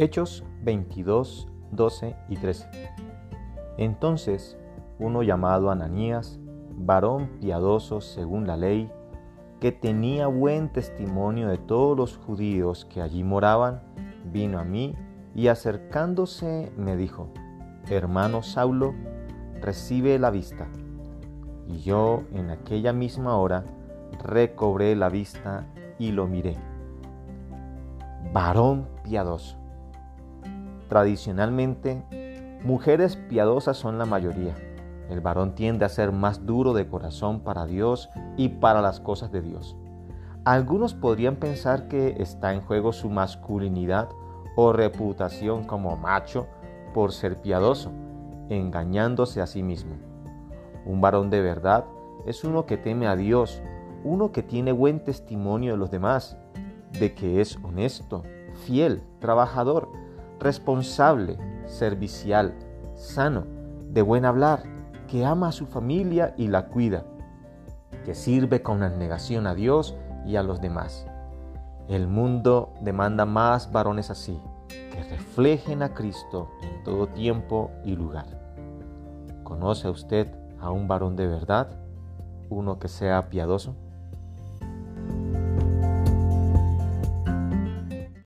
Hechos 22, 12 y 13. Entonces, uno llamado Ananías, varón piadoso según la ley, que tenía buen testimonio de todos los judíos que allí moraban, vino a mí y acercándose me dijo, hermano Saulo, recibe la vista. Y yo en aquella misma hora recobré la vista y lo miré. Varón piadoso. Tradicionalmente, mujeres piadosas son la mayoría. El varón tiende a ser más duro de corazón para Dios y para las cosas de Dios. Algunos podrían pensar que está en juego su masculinidad o reputación como macho por ser piadoso, engañándose a sí mismo. Un varón de verdad es uno que teme a Dios, uno que tiene buen testimonio de los demás, de que es honesto, fiel, trabajador, responsable, servicial, sano, de buen hablar, que ama a su familia y la cuida, que sirve con abnegación a Dios y a los demás. El mundo demanda más varones así, que reflejen a Cristo en todo tiempo y lugar. ¿Conoce usted a un varón de verdad? ¿Uno que sea piadoso?